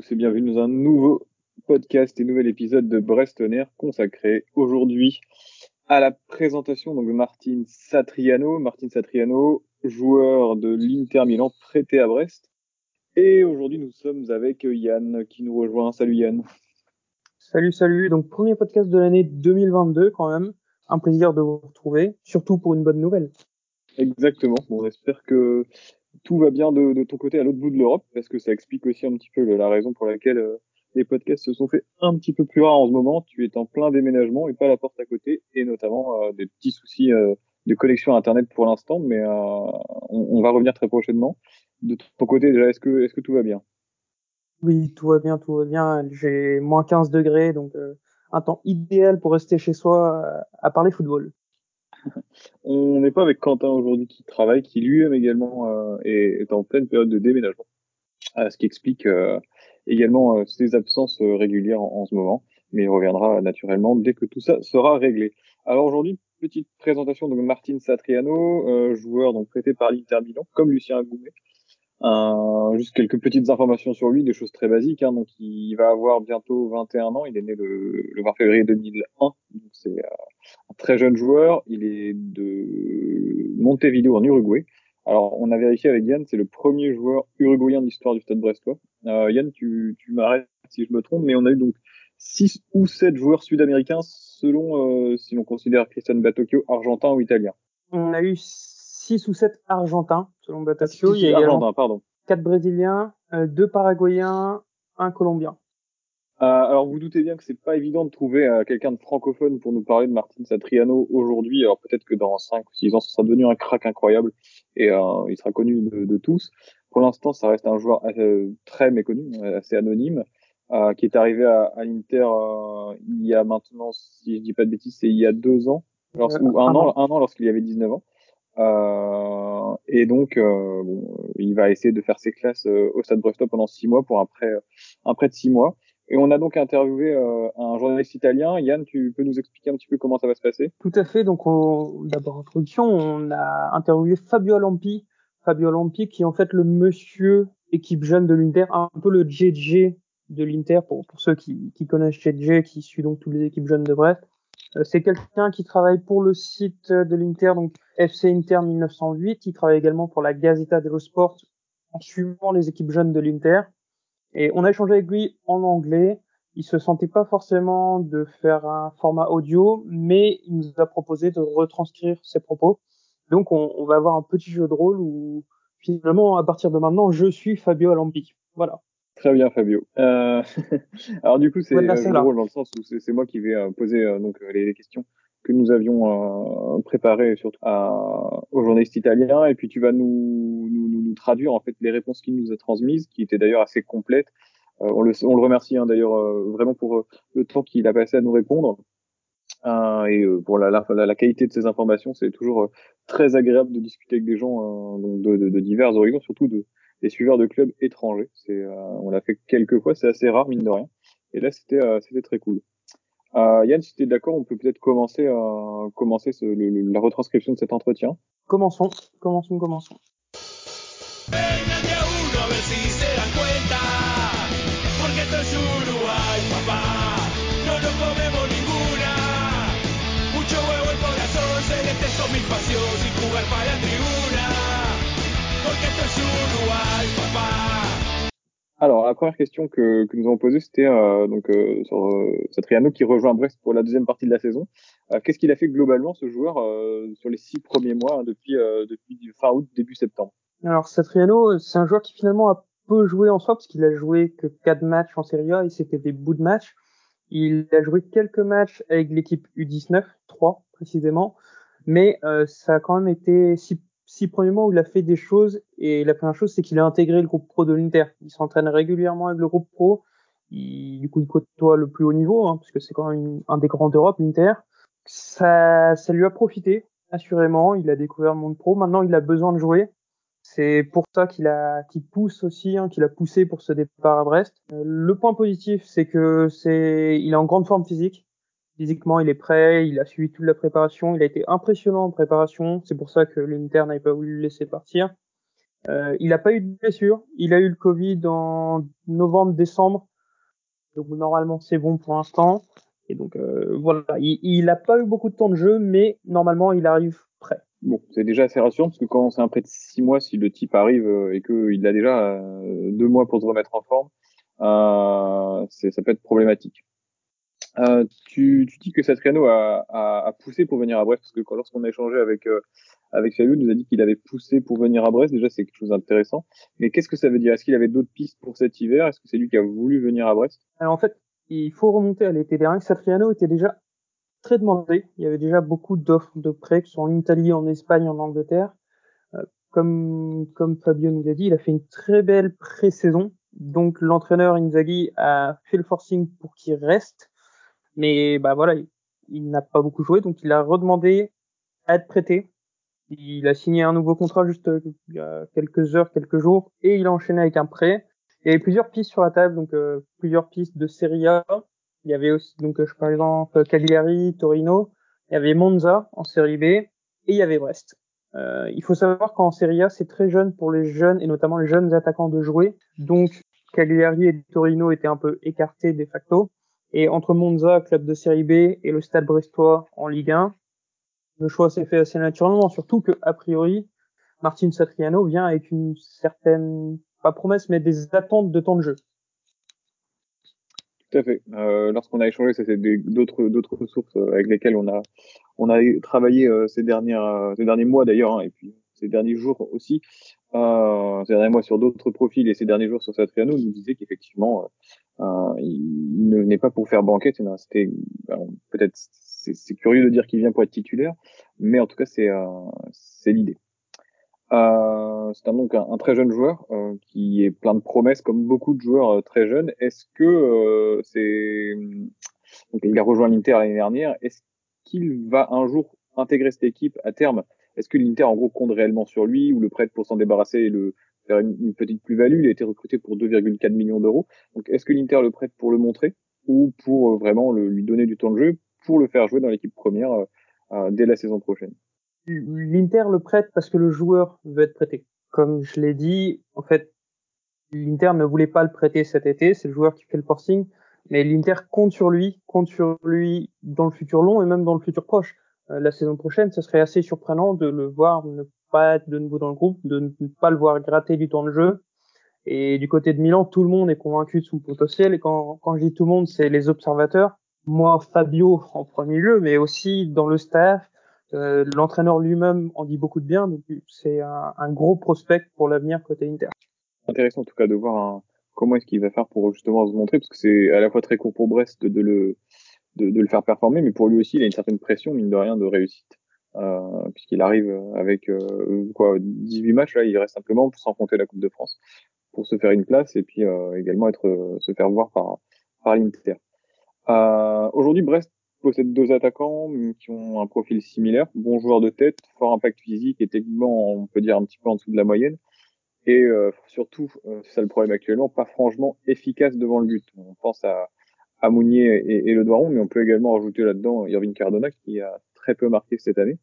Tous et bienvenue dans un nouveau podcast et nouvel épisode de Brest Air consacré aujourd'hui à la présentation donc, de Martin Satriano. Martin Satriano, joueur de l'Inter Milan prêté à Brest. Et aujourd'hui, nous sommes avec Yann qui nous rejoint. Salut Yann. Salut, salut. Donc, premier podcast de l'année 2022 quand même. Un plaisir de vous retrouver, surtout pour une bonne nouvelle. Exactement. Bon, on espère que tout va bien de, ton côté à l'autre bout de l'Europe, parce que ça explique aussi un petit peu la raison pour laquelle euh, les podcasts se sont fait un petit peu plus rares en ce moment? Tu es en plein déménagement et pas la porte à côté, et notamment euh, des petits soucis euh, de connexion Internet pour l'instant, mais on, on, va revenir très prochainement. De ton côté, déjà, est-ce que, est-ce que tout va bien? Oui, tout va bien, tout va bien. J'ai moins 15 degrés, donc un temps idéal pour rester chez soi à parler football. On n'est pas avec Quentin aujourd'hui qui travaille, qui lui-même également euh, est, en pleine période de déménagement, euh, ce qui explique euh, également ses absences régulières en, ce moment, mais il reviendra naturellement dès que tout ça sera réglé. Alors aujourd'hui, petite présentation de Martin Satriano, joueur donc prêté par l'Inter Milan, comme Lucien Agoumet. Euh, juste quelques petites informations sur lui, des choses très basiques. Hein. Donc, il va avoir bientôt 21 ans. Il est né le, le 20 février 2001. Donc, c'est euh, un très jeune joueur. Il est de Montevideo en Uruguay. Alors, on a vérifié avec Yann, c'est le premier joueur uruguayen de l'histoire du Stade Brestois. Euh, Yann, tu, tu m'arrêtes si je me trompe, mais on a eu donc 6 ou 7 joueurs sud-américains selon euh, si l'on considère Christian Batocchio argentin ou italien. On a eu 6 ou 7 Argentins, selon Bataccio. Il y a Argentin, pardon. 4 Brésiliens, 2 euh, Paraguayens, 1 Colombien. Euh, alors vous doutez bien que c'est pas évident de trouver euh, quelqu'un de francophone pour nous parler de Martin Satriano aujourd'hui. Alors peut-être que dans 5 ou 6 ans, ça sera devenu un crack incroyable et euh, il sera connu de, de tous. Pour l'instant, ça reste un joueur euh, très méconnu, assez anonyme, qui est arrivé à, à l'Inter il y a maintenant, si je dis pas de bêtises, c'est il y a deux ans, ou un, an, un an lorsqu'il y avait 19 ans. Euh, et donc, euh, bon, il va essayer de faire ses classes euh, au Stade Brestois pendant six mois pour un prêt, un prêt de six mois. Et on a donc interviewé un journaliste italien. Yann, tu peux nous expliquer un petit peu comment ça va se passer? Tout à fait. Donc, d'abord introduction, on a interviewé Fabio Lampi. Fabio Lampi, qui est en fait le monsieur équipe jeune de l'Inter, un peu le JJ de l'Inter pour, pour ceux qui, qui connaissent JJ, qui suit donc toutes les équipes jeunes de Brest. Euh, c'est quelqu'un qui travaille pour le site de l'Inter, donc FC Inter 1908, qui travaille également pour la Gazzetta dello Sport en suivant les équipes jeunes de l'Inter. Et on a échangé avec lui en anglais. Il se sentait pas forcément de faire un format audio, mais il nous a proposé de retranscrire ses propos. Donc on, on va avoir un petit jeu de rôle où finalement à partir de maintenant je suis Fabio Alampi. Voilà. Très bien, Fabio. Euh... Alors du coup, c'est euh, drôle dans le sens où c'est moi qui vais euh, poser euh, donc les, questions que nous avions préparées surtout à, aux journalistes italiens, et puis tu vas nous, nous, nous, traduire en fait les réponses qu'il nous a transmises, qui étaient d'ailleurs assez complètes. on, le, on le remercie hein, d'ailleurs vraiment pour le temps qu'il a passé à nous répondre. et pour la, la, la, qualité de ces informations, c'est toujours très agréable de discuter avec des gens donc de, de, de divers horizons, surtout de, des suiveurs de clubs étrangers. C'est, euh, on l'a fait quelques fois, c'est assez rare mine de rien. Et là, c'était, euh, c'était très cool. Euh, Yann, si tu es d'accord, on peut peut-être commencer, euh, commencer ce, le, la retranscription de cet entretien. Commençons, commençons, commençons. Alors, la première question que, que nous avons posée, c'était euh, donc euh, sur euh, Satriano qui rejoint Brest pour la deuxième partie de la saison. Euh, Qu'est-ce qu'il a fait globalement, ce joueur, euh, sur les six premiers mois, hein, depuis, euh, depuis fin août, début septembre? Alors, Satriano, c'est un joueur qui finalement a peu joué en soi, parce qu'il a joué que quatre matchs en Serie A, et c'était des bouts de matchs. Il a joué quelques matchs avec l'équipe U19, trois précisément, mais ça a quand même été six six premiers où il a fait des choses. Et la première chose, c'est qu'il a intégré le groupe pro de l'Inter. Il s'entraîne régulièrement avec le groupe pro. Il, du coup, il côtoie le plus haut niveau, hein, parce que c'est quand même un des grands d'Europe, l'Inter. Ça, ça lui a profité, assurément. Il a découvert le monde pro. Maintenant, il a besoin de jouer. C'est pour ça qu'il a, qu'il pousse aussi, hein, qu'il a poussé pour ce départ à Brest. Euh, le point positif, c'est que c'est, il est en grande forme physique. Physiquement, il est prêt, il a suivi toute la préparation, il a été impressionnant en préparation. C'est pour ça que l'Inter n'avait pas voulu le laisser partir. Euh, il n'a pas eu de blessure. Il a eu le Covid en novembre-décembre. Donc normalement c'est bon pour l'instant. Et donc euh, voilà, il n'a pas eu beaucoup de temps de jeu, mais normalement il arrive prêt. Bon, c'est déjà assez rassurant parce que quand c'est un prêt de six mois, si le type arrive euh, et qu'il a déjà euh, deux mois pour se remettre en forme, euh, ça peut être problématique. Euh, tu, tu, dis que Satriano a, a, a, poussé pour venir à Brest parce que lorsqu'on a échangé avec euh, avec Fabio, il nous a dit qu'il avait poussé pour venir à Brest. Déjà, c'est quelque chose d'intéressant. Mais qu'est-ce que ça veut dire? Est-ce qu'il avait d'autres pistes pour cet hiver? Est-ce que c'est lui qui a voulu venir à Brest? Alors en fait, il faut remonter à l'été dernier. Satriano était déjà très demandé. Il y avait déjà beaucoup d'offres de prêts, qui sont en Italie, en Espagne, en Angleterre. Euh, comme comme Fabio nous a dit, il a fait une très belle pré-saison. Donc l'entraîneur Inzaghi a fait le forcing pour qu'il reste mais bah voilà, il, n'a pas beaucoup joué, donc il a redemandé à être prêté. Il a signé un nouveau contrat juste euh, il y a quelques heures, quelques jours, et il a enchaîné avec un prêt. Il y avait plusieurs pistes sur la table, donc euh, plusieurs pistes de Serie A. Il y avait aussi, donc je par exemple Cagliari, Torino. Il y avait Monza en Série B, et il y avait Brest. Euh, il faut savoir qu'en Serie A, c'est très jeune pour les jeunes et notamment les jeunes attaquants de jouer. Donc Cagliari et Torino étaient un peu écartés de facto. Et entre Monza, club de série B, et le Stade Brestois en Ligue 1, le choix s'est fait assez naturellement, surtout que, a priori, Martin Satriano vient avec une certaine, pas promesse, mais des attentes de temps de jeu. Tout à fait. Euh, Lorsqu'on a échangé, c'était d'autres d'autres ressources euh, avec lesquelles on a on a travaillé euh, ces dernières euh, ces derniers mois d'ailleurs, hein, et puis ces derniers jours aussi. Euh, ces derniers mois sur d'autres profils et ces derniers jours sur Satriano nous disait qu'effectivement euh, il ne venait pas pour faire banquette. C'était peut-être c'est curieux de dire qu'il vient pour être titulaire, mais en tout cas c'est euh, c'est l'idée. Euh, c'est donc un, un, très jeune joueur euh, qui est plein de promesses comme beaucoup de joueurs euh, très jeunes. Est-ce que euh, c'est donc il a rejoint l'Inter l'année dernière. Est-ce qu'il va un jour intégrer cette équipe à terme? Est-ce que l'Inter en gros compte réellement sur lui ou le prête pour s'en débarrasser et le faire une, petite plus-value? Il a été recruté pour 2,4 millions d'euros. Donc, est-ce que l'Inter le prête pour le montrer ou pour euh, vraiment lui donner du temps de jeu pour le faire jouer dans l'équipe première euh, euh, dès la saison prochaine? L'Inter le prête parce que le joueur veut être prêté. Comme je l'ai dit, en fait, l'Inter ne voulait pas le prêter cet été. C'est le joueur qui fait le forcing. Mais l'Inter compte sur lui, compte sur lui dans le futur long et même dans le futur proche. La saison prochaine, ce serait assez surprenant de le voir ne pas être de nouveau dans le groupe, de ne pas le voir gratter du temps de jeu. Et du côté de Milan, tout le monde est convaincu de son potentiel. Et quand, quand je dis tout le monde, c'est les observateurs. Moi, Fabio en premier lieu, mais aussi dans le staff. Euh, L'entraîneur lui-même en dit beaucoup de bien. Donc c'est un, un, gros prospect pour l'avenir côté Inter. Intéressant en tout cas de voir un, comment est-ce qu'il va faire pour justement se montrer, parce que c'est à la fois très court pour Brest de le de, de, le faire performer, mais pour lui aussi, il a une certaine pression, mine de rien, de réussite. Euh, puisqu'il arrive avec euh, quoi 18 matchs là, il reste simplement sans compter la Coupe de France pour se faire une place et puis euh, également être se faire voir par par l'Inter. Aujourd'hui, Brest possède deux attaquants qui ont un profil similaire, bons joueurs de tête, fort impact physique et techniquement on peut dire un petit peu en dessous de la moyenne. Et euh, surtout, c'est ça le problème actuellement, pas franchement efficace devant le but. On pense à, à Mounier et, et Le Doiron, mais on peut également rajouter là-dedans Irving Cardona qui a très peu marqué cette année.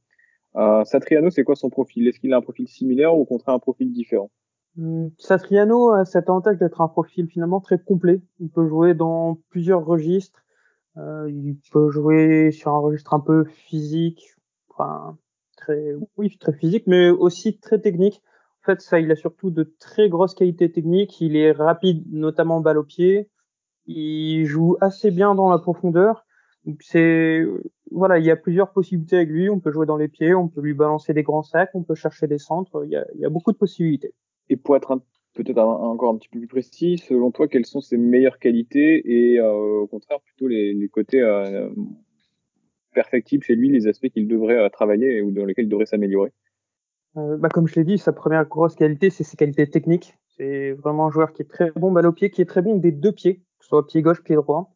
Euh, Satriano, c'est quoi son profil? Est-ce qu'il a un profil similaire ou au contraire un profil différent? Hum, Satriano a cet avantage d'être un profil finalement très complet. Il peut jouer dans plusieurs registres. Euh, il peut jouer sur un registre un peu physique, enfin très, oui, très physique, mais aussi très technique. En fait, ça, il a surtout de très grosses qualités techniques. Il est rapide, notamment balle au pied. Il joue assez bien dans la profondeur. Donc c'est voilà, il y a plusieurs possibilités avec lui. On peut jouer dans les pieds, on peut lui balancer des grands sacs, on peut chercher des centres. Il y a, il y a beaucoup de possibilités. Et pour être peut-être encore un petit peu plus précis, selon toi, quelles sont ses meilleures qualités et euh, au contraire plutôt les, les côtés euh, perfectibles chez lui, les aspects qu'il devrait euh, travailler ou dans lesquels il devrait s'améliorer? Euh, bah, Comme je l'ai dit, sa première grosse qualité, c'est ses qualités techniques. C'est vraiment un joueur qui est très bon balle au pied, qui est très bon des deux pieds, soit pied gauche, pied droit.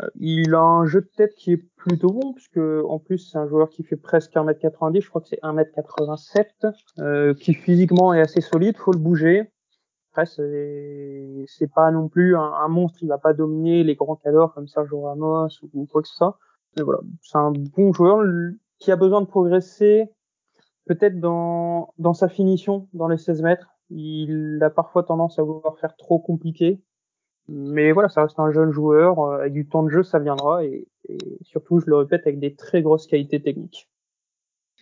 Euh, il a un jeu de tête qui est plutôt bon, puisque en plus c'est un joueur qui fait presque 1m90, je crois que c'est 1m87, euh, qui physiquement est assez solide, faut le bouger. Après, c'est pas non plus un, monstre, il va pas dominer les grands cadors comme Sergio Ramos ou, quoi que ce soit. Mais voilà, c'est un bon joueur qui a besoin de progresser, peut-être dans, dans sa finition dans les 16 mètres. Il a parfois tendance à vouloir faire trop compliqué. Mais voilà, ça reste un jeune joueur. Euh, avec du temps de jeu, ça viendra. Et, et surtout, je le répète, avec des très grosses qualités techniques.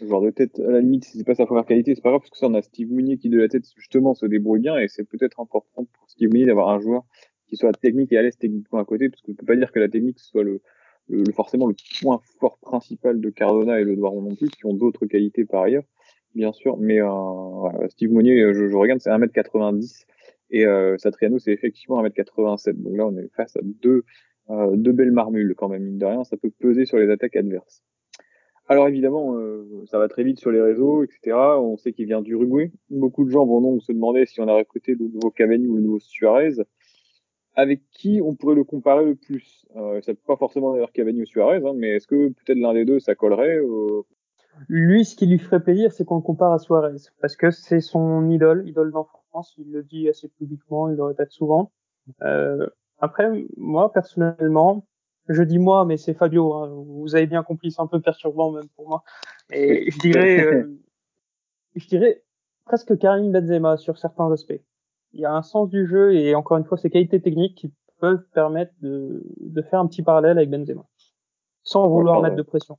Genre de tête, à la limite, si c'est pas sa première qualité, c'est pas grave, parce que ça, on a Steve Mounier qui, de la tête, justement, se débrouille bien, et c'est peut-être important pour Steve Mounier d'avoir un joueur qui soit technique et à l'aise techniquement à côté, parce qu'on peut pas dire que la technique soit le, le, forcément le point fort principal de Cardona et le Doiron non plus, qui ont d'autres qualités par ailleurs, bien sûr, mais euh, voilà, Steve Mounier, je, je regarde, c'est 1m90, et euh, Satriano, c'est effectivement 1m87, donc là, on est face à deux, euh, deux belles marmules, quand même, mine de rien, ça peut peser sur les attaques adverses. Alors évidemment, euh, ça va très vite sur les réseaux, etc. On sait qu'il vient d'Uruguay. Beaucoup de gens vont donc se demander si on a recruté le nouveau Cavani ou le nouveau Suarez. Avec qui on pourrait le comparer le plus? Euh, Ça peut pas forcément d'ailleurs Cavani ou Suarez, hein, mais est-ce que peut-être l'un des deux ça collerait. Lui, ce qui lui ferait plaisir, c'est qu'on le compare à Suarez, parce que c'est son idole, idole d'enfance. Il le dit assez publiquement, il le répète souvent. Euh, après, moi personnellement, je dis moi, mais c'est Fabio. Hein. Vous avez bien compris, c'est un peu perturbant même pour moi. Et je dirais, euh, je dirais presque Karim Benzema sur certains aspects. Il y a un sens du jeu et encore une fois, ces qualités techniques qui peuvent permettre de, de faire un petit parallèle avec Benzema, sans vouloir mettre de pression.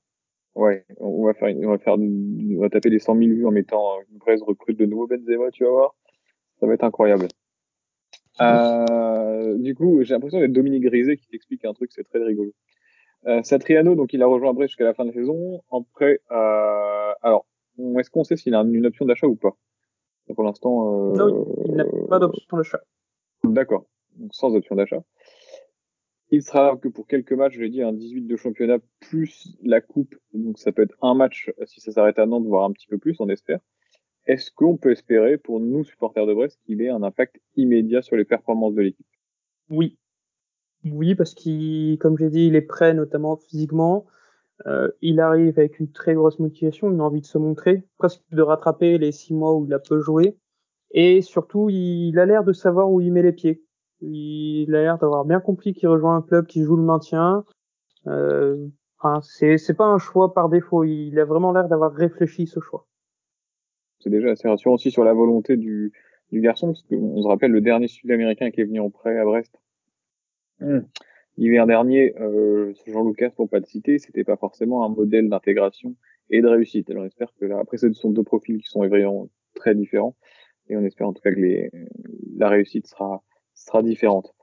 Ouais, on va faire, on va faire, on va taper les 100 000 vues en mettant une presse recrute de nouveau Benzema, tu vas voir. Ça va être incroyable. Euh, du coup, j'ai l'impression d'être Dominique Grisé qui t'explique un truc, c'est très rigolo. Euh, Satriano, donc il a rejoint Brest jusqu'à la fin de la saison. Prêt, euh, alors, est-ce qu'on sait s'il a une option d'achat ou pas? Pour l'instant, euh... non, il n'a pas d'option d'achat. D'accord, donc sans option d'achat. Il sera que pour quelques matchs, je l'ai dit, un 18 de championnat plus la coupe, donc ça peut être un match si ça s'arrête à Nantes, voire un petit peu plus, on espère. Est-ce qu'on peut espérer, pour nous, supporters de Brest, qu'il ait un impact immédiat sur les performances de l'équipe? Oui. Oui, parce qu'il, comme j'ai dit, il est prêt, notamment physiquement. Euh, il arrive avec une très grosse motivation, une envie de se montrer, presque de rattraper les six mois où il a peu joué. Et surtout, il a l'air de savoir où il met les pieds. Il a l'air d'avoir bien compris qu'il rejoint un club qui joue le maintien. Euh, enfin, c'est, pas un choix par défaut. Il a vraiment l'air d'avoir réfléchi ce choix c'est déjà assez rassurant aussi sur la volonté du, du garçon, parce qu'on se rappelle le dernier Sud-Américain qui est venu en prêt à Brest. Mmh. L'hiver dernier, euh, Jean Lucas, pour pas le citer, c'était pas forcément un modèle d'intégration et de réussite. Alors on espère que là, après ce sont deux profils qui sont évidemment très différents, et on espère en tout cas que les, la réussite sera sera différente.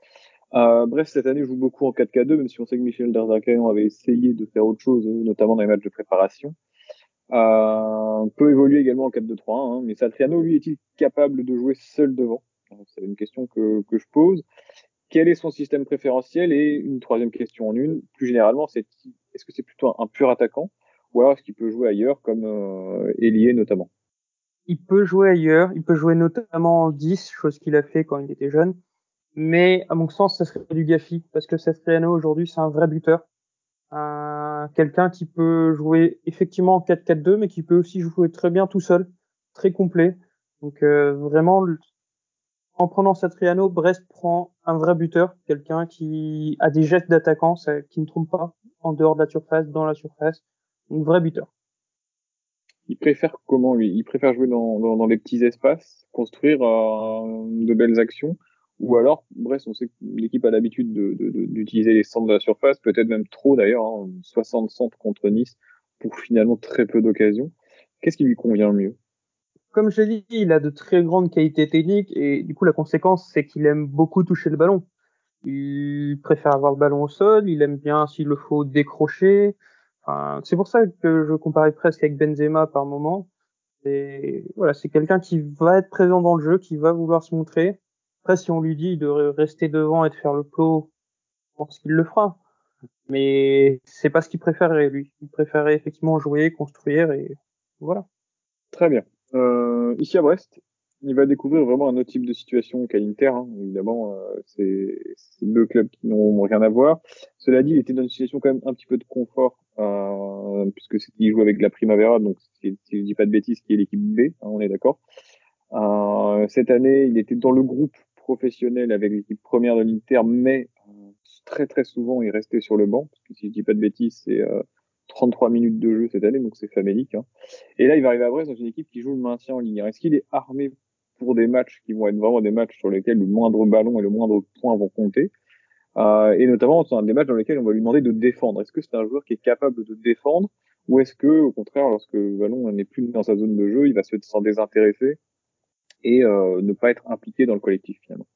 Euh, bref, cette année, joue beaucoup en 4K2, même si on sait que Michel Darzacayan avait essayé de faire autre chose, notamment dans les matchs de préparation. Euh, peut évoluer également en 4-2-3-1, hein, mais Satriano, lui, est-il capable de jouer seul devant? C'est une question que, que je pose. Quel est son système préférentiel? Et une troisième question en une, plus généralement, c'est est-ce que c'est plutôt un, pur attaquant? Ou alors est-ce qu'il peut jouer ailleurs comme euh, notamment? Il peut jouer ailleurs, il peut jouer notamment en 10, chose qu'il a fait quand il était jeune, mais à mon sens, ça serait du gaffi parce que Satriano aujourd'hui, c'est un vrai buteur quelqu'un qui peut jouer effectivement en 4-4-2, mais qui peut aussi jouer très bien tout seul, très complet. Donc euh, vraiment, en prenant Satriano, Brest prend un vrai buteur, quelqu'un qui a des gestes d'attaquant, qui ne trompe pas en dehors de la surface, dans la surface, un vrai buteur. Il préfère comment lui? Il préfère jouer dans, dans, dans, les petits espaces, construire euh, de belles actions, ou alors, bref, on sait que l'équipe a l'habitude d'utiliser les centres de la surface, peut-être même trop d'ailleurs, hein, 60 centres contre Nice pour finalement très peu d'occasions. Qu'est-ce qui lui convient le mieux? Comme je l'ai dit, il a de très grandes qualités techniques et du coup la conséquence c'est qu'il aime beaucoup toucher le ballon. Il préfère avoir le ballon au sol, il aime bien s'il le faut décrocher. Enfin, c'est pour ça que je comparais presque avec Benzema par moment. Et voilà, c'est quelqu'un qui va être présent dans le jeu, qui va vouloir se montrer, après, si on lui dit de rester devant et de faire le plot, je pense qu'il le fera. Mais c'est pas ce qu'il préférerait, lui. Il préférerait effectivement jouer, construire et voilà. Très bien. Euh, ici à Brest, il va découvrir vraiment un autre type de situation qu'à l'Inter. Hein. Évidemment, euh, c'est deux clubs qui n'ont rien à voir. Cela dit, il était dans une situation quand même un petit peu de confort, euh, puisque il joue avec la Primavera, donc si, si je dis pas de bêtises, qui est l'équipe B, hein, on est d'accord. Euh, cette année, il était dans le groupe professionnel avec l'équipe première de l'Inter, mais euh, très très souvent il restait sur le banc, parce que si je dis pas de bêtises, c'est 33 euh, minutes de jeu cette année, donc c'est famélique. Hein. Et là, il va arriver à Brest dans une équipe qui joue le maintien en Ligue 1. Est-ce qu'il est armé pour des matchs qui vont être vraiment des matchs sur lesquels le moindre ballon et le moindre point vont compter? Euh, et notamment dans des matchs dans lesquels on va lui demander de défendre. Est-ce que c'est un joueur qui est capable de défendre ou est-ce que, au contraire, lorsque le ballon n'est plus dans sa zone de jeu, il va se s'en désintéresser et euh, ne pas être impliqué dans le collectif finalement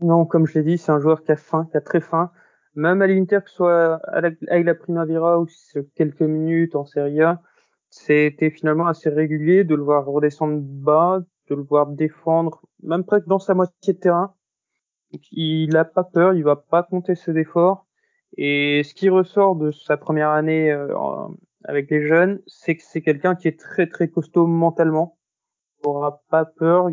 Non, comme je l'ai dit, c'est un joueur qui a faim, qui a très faim. Même à l'Inter, que ce soit avec la Primavera ou quelques minutes en Serie A, c'était finalement assez régulier de le voir redescendre bas, de le voir défendre, même presque dans sa moitié de terrain. Il n'a pas peur, il va pas compter ses efforts. Et ce qui ressort de sa première année euh, avec les jeunes, c'est que c'est quelqu'un qui est très très costaud mentalement. Aura pas peur,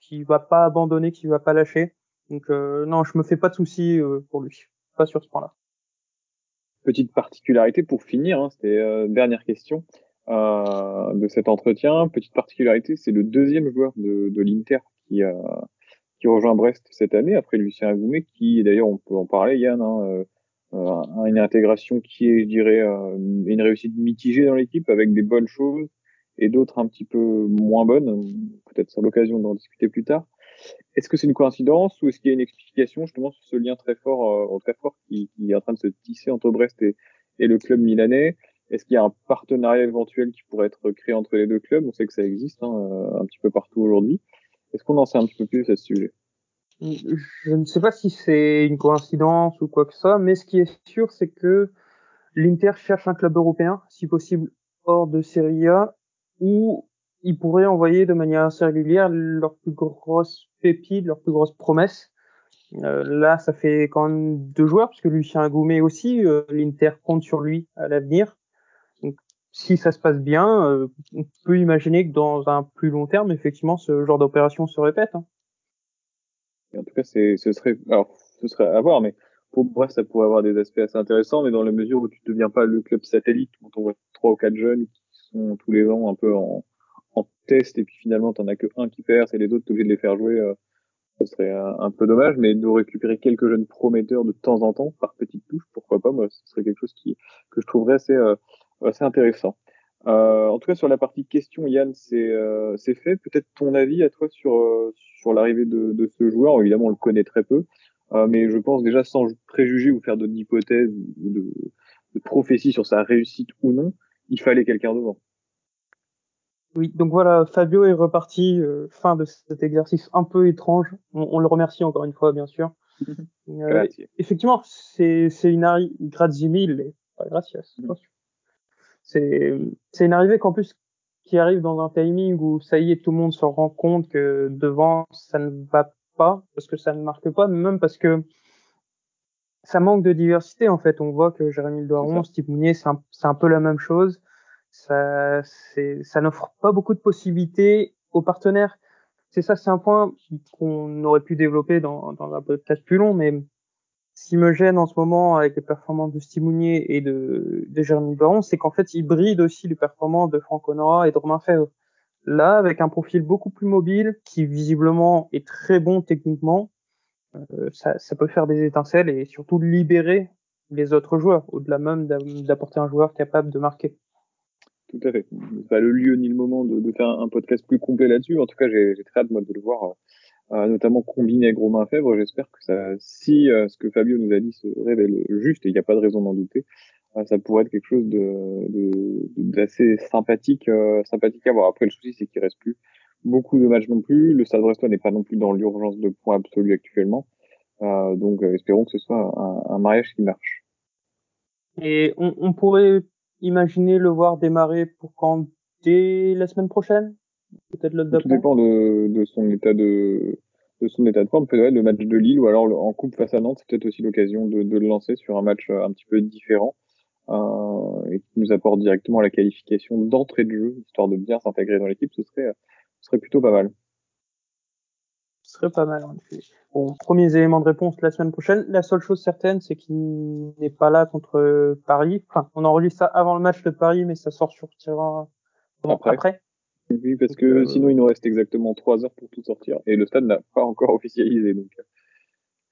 qui va pas abandonner, qui va pas lâcher. Donc euh, non, je me fais pas de soucis euh, pour lui, pas sur ce point-là. Petite particularité pour finir, hein, c'était dernière question de cet entretien. Petite particularité, c'est le deuxième joueur de, de l'Inter qui qui rejoint Brest cette année après Lucien Agoumé, qui d'ailleurs on peut en parler Yann. Hein, euh, une intégration qui est, je dirais, euh, une réussite mitigée dans l'équipe avec des bonnes choses et d'autres un petit peu moins bonnes. Peut-être sur l'occasion d'en discuter plus tard. Est-ce que c'est une coïncidence ou est-ce qu'il y a une explication justement sur ce lien très fort, euh, très fort qui, est en train de se tisser entre Brest et, le club milanais? Est-ce qu'il y a un partenariat éventuel qui pourrait être créé entre les deux clubs? On sait que ça existe hein, un petit peu partout aujourd'hui. Est-ce qu'on en sait un petit peu plus à ce sujet? Je ne sais pas si c'est une coïncidence ou quoi que soit, mais ce qui est sûr, c'est que l'Inter cherche un club européen, si possible hors de Serie A, où ils pourraient envoyer de manière assez régulière leurs plus grosses pépites, leurs plus grosses promesses. Euh, là, ça fait quand même deux joueurs, puisque Lucien Goumet aussi, euh, l'Inter compte sur lui à l'avenir. Donc, si ça se passe bien, euh, on peut imaginer que dans un plus long terme, effectivement, ce genre d'opération se répète. Hein en tout cas, c'est, ce serait, alors, ce serait à voir, mais pour Brest, ça pourrait avoir des aspects assez intéressants, mais dans la mesure où tu ne deviens pas le club satellite, où on voit trois ou quatre jeunes sont tous les ans un peu en, test, et puis finalement, t'en as que un qui perd, et les autres, t'es obligé de les faire jouer, euh, ce serait un, peu dommage, mais de récupérer quelques jeunes prometteurs de temps en temps, par petites touches, pourquoi pas, moi, ce serait quelque chose qui, que je trouverais assez, euh, assez intéressant. Euh, en tout cas, sur la partie question, Yann, c'est euh, fait. Peut-être ton avis à toi sur, euh, sur l'arrivée de, de, ce joueur. Évidemment, on le connaît très peu, euh, mais je pense déjà sans préjuger ou faire d'hypothèses ou de, de prophéties sur sa réussite ou non, il fallait quelqu'un devant. Oui, donc voilà, Fabio est reparti euh, fin de cet exercice un peu étrange. On, on le remercie encore une fois, bien sûr. euh, effectivement, c'est une arrivée, grazie mille, gracias, mm c'est c'est une arrivée qu'en plus qui arrive dans un timing où ça y est tout le monde se rend compte que devant ça ne va pas parce que ça ne marque pas même parce que ça manque de diversité en fait. On voit que Jérémy Doiron Steve Mounier c'est un, peu la même chose. Ça ça n'offre pas beaucoup de possibilités aux partenaires. C'est ça c'est un point qu'on aurait pu développer dans dans un podcast plus long mais ce qui me gêne en ce moment avec les performances de Stimounier et de, de Jérémy Baron, c'est qu'en fait, il bride aussi les performances de Franck Honora et de Romain Fèvre. Là, avec un profil beaucoup plus mobile, qui visiblement est très bon techniquement, ça, ça, peut faire des étincelles et surtout libérer les autres joueurs, au-delà même d'apporter un joueur capable de marquer. Tout à fait. Pas le lieu ni le moment de, de faire un podcast plus complet là-dessus. En tout cas, j'ai très hâte moi de le voir euh, euh, notamment combiné avec Romain Fèvre. J'espère que ça, si euh, ce que Fabio nous a dit se révèle juste, et il n'y a pas de raison d'en douter, euh, ça pourrait être quelque chose de d'assez sympathique, sympathique à voir. Après, le souci, c'est qu'il reste plus beaucoup de matchs non plus. Le Stade Brestois n'est pas non plus dans l'urgence de points absolus actuellement. donc, espérons que ce soit un, un mariage qui marche. Et on, on pourrait imaginer le voir démarrer pour quand dès la semaine prochaine? Peut-être Tout dépend de, de, son état de, de son état de forme. Peut-être le match de Lille ou alors en coupe face à Nantes, c'est peut-être aussi l'occasion de, de, le lancer sur un match euh, un petit peu différent euh, et qui nous apporte directement la qualification d'entrée de jeu, histoire de bien s'intégrer dans l'équipe. Ce serait, ce serait plutôt pas mal. Ce serait pas mal, en effet. Bon, premiers éléments de réponse la semaine prochaine. La seule chose certaine, c'est qu'il n'est pas là contre Paris. Enfin, on enregistre ça avant le match de Paris, mais ça sort sur tirant après. après. Oui, parce que euh, sinon il nous reste exactement trois heures pour tout sortir et le stade n'a pas encore officialisé. Donc. Euh.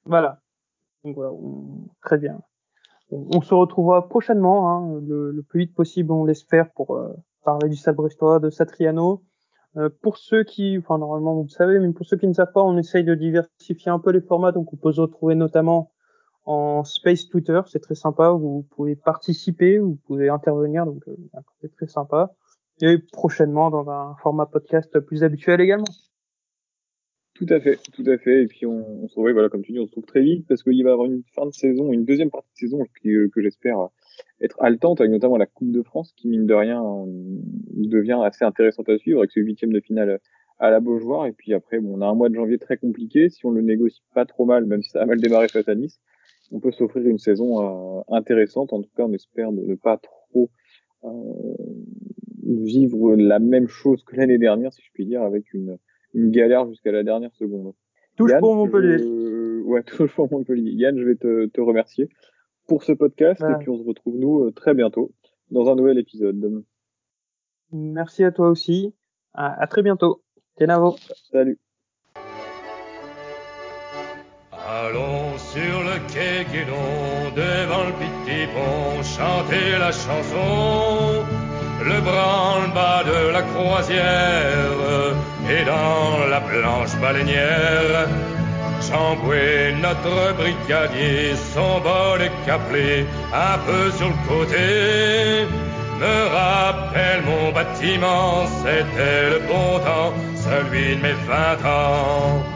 Voilà. Donc voilà, très bien. On, se retrouvera prochainement, hein, le, plus vite possible, on l'espère, pour euh, parler du Stade Brestois, de Satriano. Euh, pour ceux qui, enfin normalement vous le savez, mais pour ceux qui ne savent pas, on essaye de diversifier un peu les formats, donc on peut se retrouver notamment en Space Twitter, c'est très sympa, vous pouvez participer, vous pouvez intervenir, donc euh, c'est très sympa. Et prochainement dans un format podcast plus habituel également. Tout à fait, tout à fait. Et puis on, on se retrouve, voilà, comme tu dis, on se trouve très vite parce qu'il va y avoir une fin de saison, une deuxième partie de saison euh, que j'espère être haletante, avec notamment la Coupe de France qui, mine de rien, devient assez intéressante à suivre avec ce huitième de finale à la Beaujoire. Et puis après, bon, on a un mois de janvier très compliqué. Si on le négocie pas trop mal, même si ça a mal démarré face à Nice, on peut s'offrir une saison euh, intéressante. En tout cas, on espère ne, pas trop euh, vivre la même chose que l'année dernière, si je puis dire, avec une, une galère jusqu'à la dernière seconde. Touche pour Montpellier. Ouais, touche pour Montpellier. Yann, je vais te, te remercier pour ce podcast et puis on se retrouve nous euh, très bientôt dans un nouvel épisode. Merci à toi aussi. À, à très bientôt. Tenavo. Salut. Allons sur le quai Guédon, devant le petit pont, chanter la chanson, le branle-bas de la croisière, et dans la planche baleinière, Chamboué, notre brigadier, son bol caplé, un peu sur le côté, me rappelle mon bâtiment, c'était le bon temps, celui de mes vingt ans.